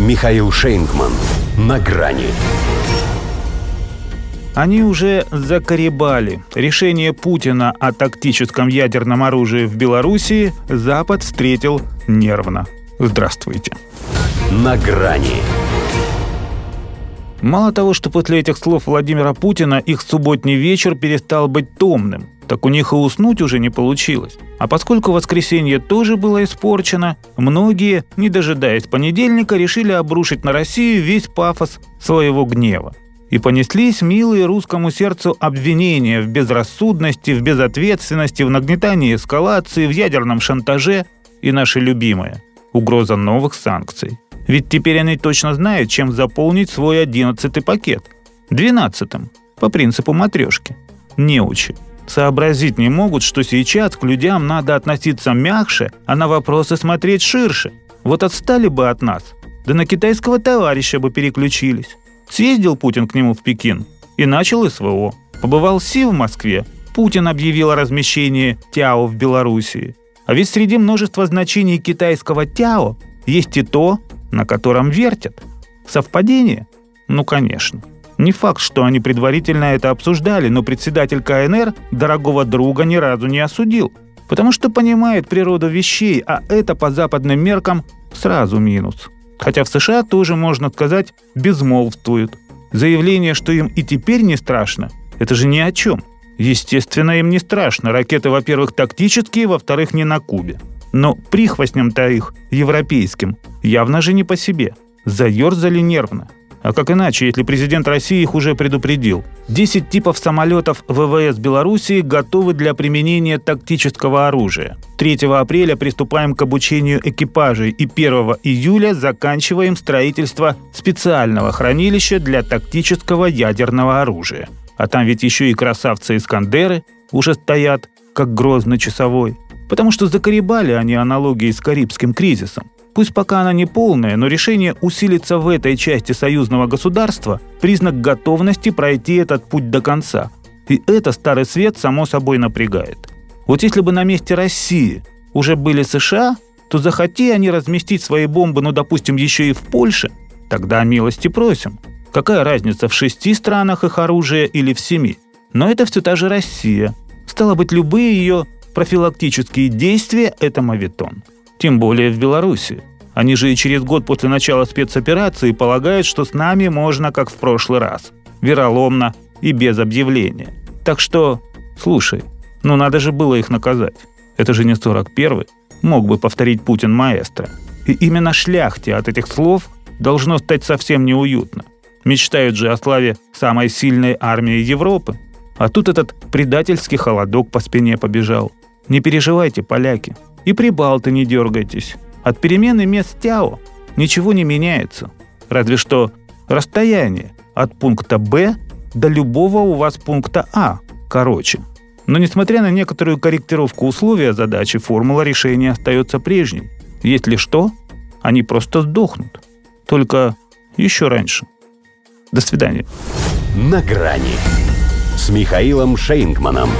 Михаил Шейнгман. На грани. Они уже закоребали. Решение Путина о тактическом ядерном оружии в Белоруссии Запад встретил нервно. Здравствуйте. На грани. Мало того, что после этих слов Владимира Путина их субботний вечер перестал быть томным, так у них и уснуть уже не получилось. А поскольку воскресенье тоже было испорчено, многие, не дожидаясь понедельника, решили обрушить на Россию весь пафос своего гнева. И понеслись милые русскому сердцу обвинения в безрассудности, в безответственности, в нагнетании эскалации, в ядерном шантаже и наше любимое – угроза новых санкций. Ведь теперь они точно знают, чем заполнить свой одиннадцатый пакет. Двенадцатым, по принципу матрешки. Неучи сообразить не могут, что сейчас к людям надо относиться мягче, а на вопросы смотреть ширше. Вот отстали бы от нас, да на китайского товарища бы переключились. Съездил Путин к нему в Пекин и начал СВО. Побывал Си в Москве, Путин объявил о размещении Тяо в Белоруссии. А ведь среди множества значений китайского Тяо есть и то, на котором вертят. Совпадение? Ну, конечно. Не факт, что они предварительно это обсуждали, но председатель КНР дорогого друга ни разу не осудил. Потому что понимает природу вещей, а это по западным меркам сразу минус. Хотя в США тоже, можно сказать, безмолвствуют. Заявление, что им и теперь не страшно, это же ни о чем. Естественно, им не страшно. Ракеты, во-первых, тактические, во-вторых, не на Кубе. Но прихвостням-то их, европейским, явно же не по себе. Заерзали нервно. А как иначе, если президент России их уже предупредил? 10 типов самолетов ВВС Белоруссии готовы для применения тактического оружия. 3 апреля приступаем к обучению экипажей и 1 июля заканчиваем строительство специального хранилища для тактического ядерного оружия. А там ведь еще и красавцы-искандеры уже стоят, как грозный часовой. Потому что закоребали они аналогии с Карибским кризисом. Пусть пока она не полная, но решение усилиться в этой части союзного государства – признак готовности пройти этот путь до конца. И это Старый Свет само собой напрягает. Вот если бы на месте России уже были США, то захоти они разместить свои бомбы, ну, допустим, еще и в Польше, тогда милости просим. Какая разница, в шести странах их оружие или в семи? Но это все та же Россия. Стало быть, любые ее профилактические действия – это мавитон. Тем более в Беларуси. Они же и через год после начала спецоперации полагают, что с нами можно, как в прошлый раз. Вероломно и без объявления. Так что, слушай, ну надо же было их наказать. Это же не 41-й. Мог бы повторить Путин маэстро. И именно шляхте от этих слов должно стать совсем неуютно. Мечтают же о славе самой сильной армии Европы. А тут этот предательский холодок по спине побежал. Не переживайте, поляки. И прибалты не дергайтесь. От перемены мест Тяо ничего не меняется. Разве что расстояние от пункта Б до любого у вас пункта А короче. Но несмотря на некоторую корректировку условия задачи, формула решения остается прежней. Если что, они просто сдохнут. Только еще раньше. До свидания. На грани с Михаилом Шейнгманом.